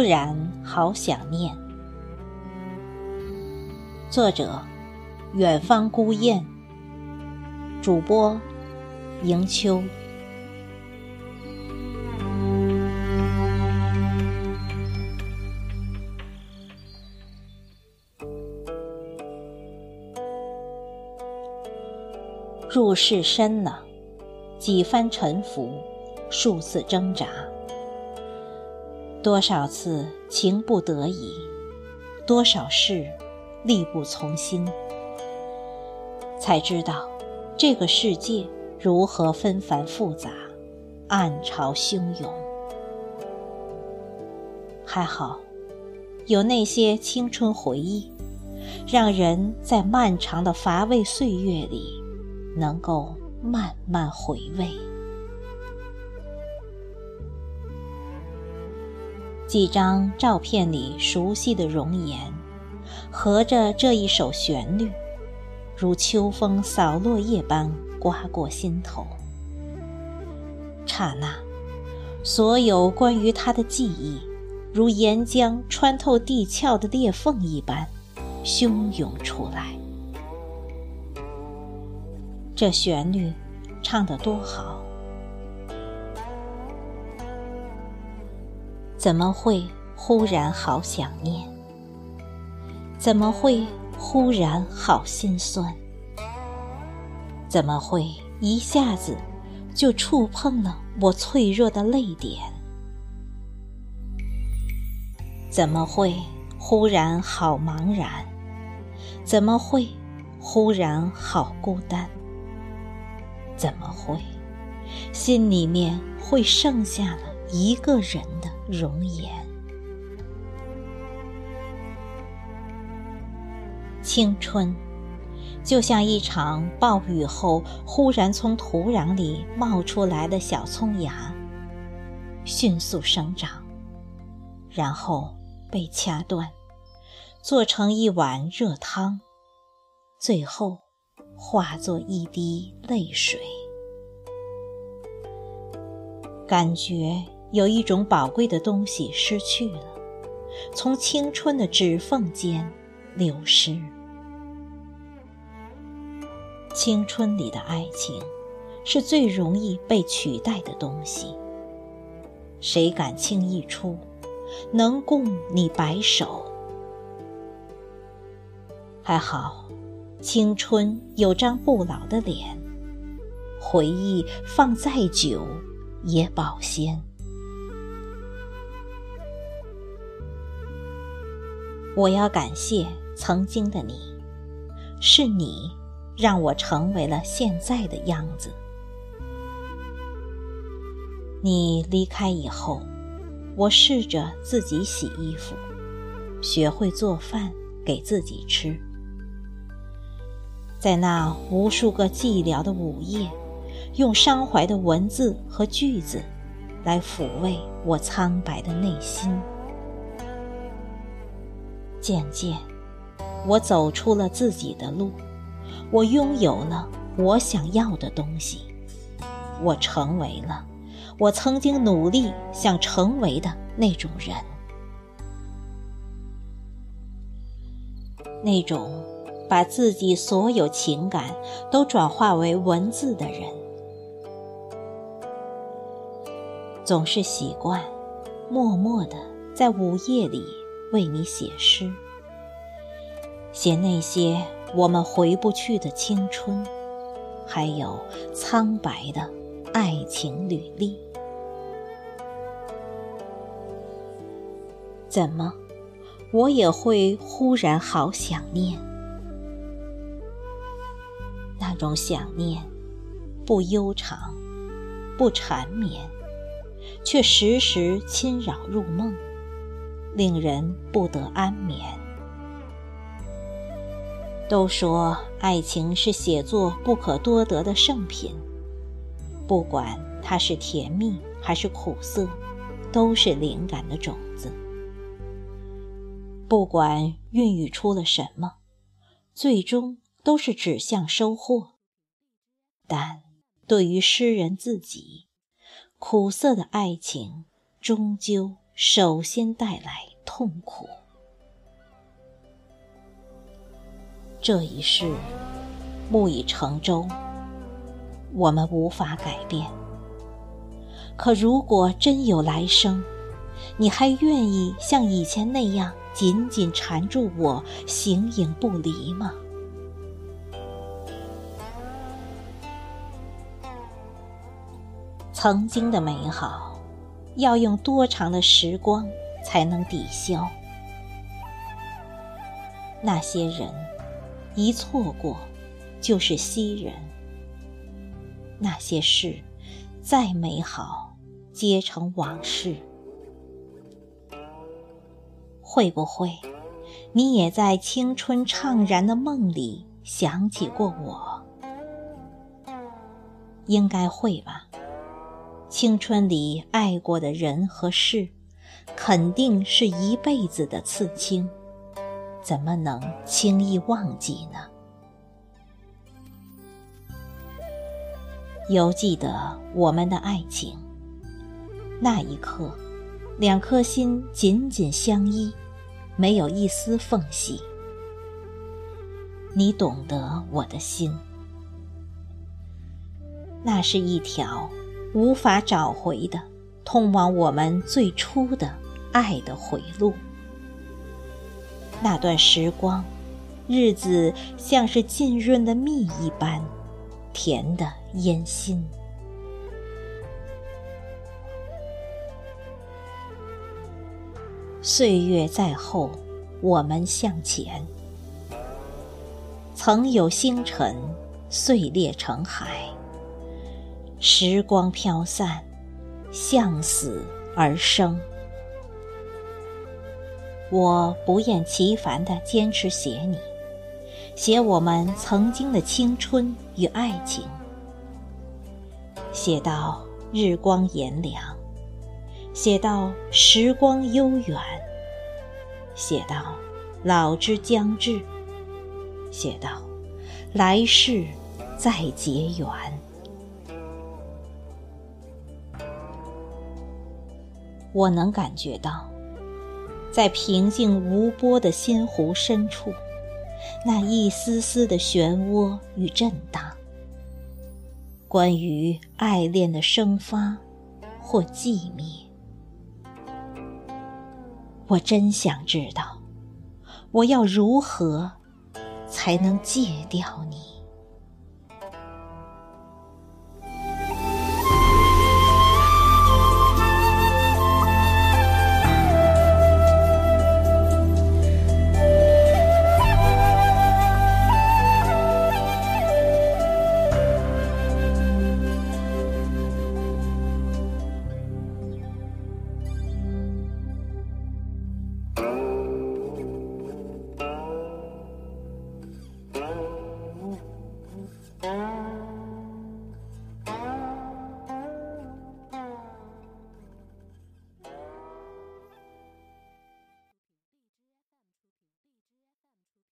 忽然好想念。作者：远方孤雁。主播：迎秋。入世深了，几番沉浮，数次挣扎，多少次情不得已，多少事力不从心，才知道这个世界如何纷繁复杂，暗潮汹涌。还好，有那些青春回忆，让人在漫长的乏味岁月里。能够慢慢回味，几张照片里熟悉的容颜，合着这一首旋律，如秋风扫落叶般刮过心头。刹那，所有关于他的记忆，如岩浆穿透地壳的裂缝一般，汹涌出来。这旋律唱得多好，怎么会忽然好想念？怎么会忽然好心酸？怎么会一下子就触碰了我脆弱的泪点？怎么会忽然好茫然？怎么会忽然好孤单？怎么会？心里面会剩下了一个人的容颜。青春，就像一场暴雨后忽然从土壤里冒出来的小葱芽，迅速生长，然后被掐断，做成一碗热汤，最后。化作一滴泪水，感觉有一种宝贵的东西失去了，从青春的指缝间流失。青春里的爱情，是最容易被取代的东西。谁敢轻易出？能共你白首？还好。青春有张不老的脸，回忆放再久也保鲜。我要感谢曾经的你，是你让我成为了现在的样子。你离开以后，我试着自己洗衣服，学会做饭给自己吃。在那无数个寂寥的午夜，用伤怀的文字和句子，来抚慰我苍白的内心。渐渐，我走出了自己的路，我拥有了我想要的东西，我成为了我曾经努力想成为的那种人，那种。把自己所有情感都转化为文字的人，总是习惯默默的在午夜里为你写诗，写那些我们回不去的青春，还有苍白的爱情履历。怎么，我也会忽然好想念？那种想念，不悠长，不缠绵，却时时侵扰入梦，令人不得安眠。都说爱情是写作不可多得的圣品，不管它是甜蜜还是苦涩，都是灵感的种子。不管孕育出了什么，最终。都是指向收获，但对于诗人自己，苦涩的爱情终究首先带来痛苦。这一世，木已成舟，我们无法改变。可如果真有来生，你还愿意像以前那样紧紧缠住我，形影不离吗？曾经的美好，要用多长的时光才能抵消？那些人，一错过，就是昔人；那些事，再美好，皆成往事。会不会，你也在青春怅然的梦里想起过我？应该会吧。青春里爱过的人和事，肯定是一辈子的刺青，怎么能轻易忘记呢？犹记得我们的爱情，那一刻，两颗心紧紧相依，没有一丝缝隙。你懂得我的心，那是一条。无法找回的，通往我们最初的爱的回路。那段时光，日子像是浸润的蜜一般，甜的烟心。岁月在后，我们向前。曾有星辰碎裂成海。时光飘散，向死而生。我不厌其烦地坚持写你，写我们曾经的青春与爱情，写到日光炎凉，写到时光悠远，写到老之将至，写到来世再结缘。我能感觉到，在平静无波的心湖深处，那一丝丝的漩涡与震荡。关于爱恋的生发或寂灭，我真想知道，我要如何才能戒掉你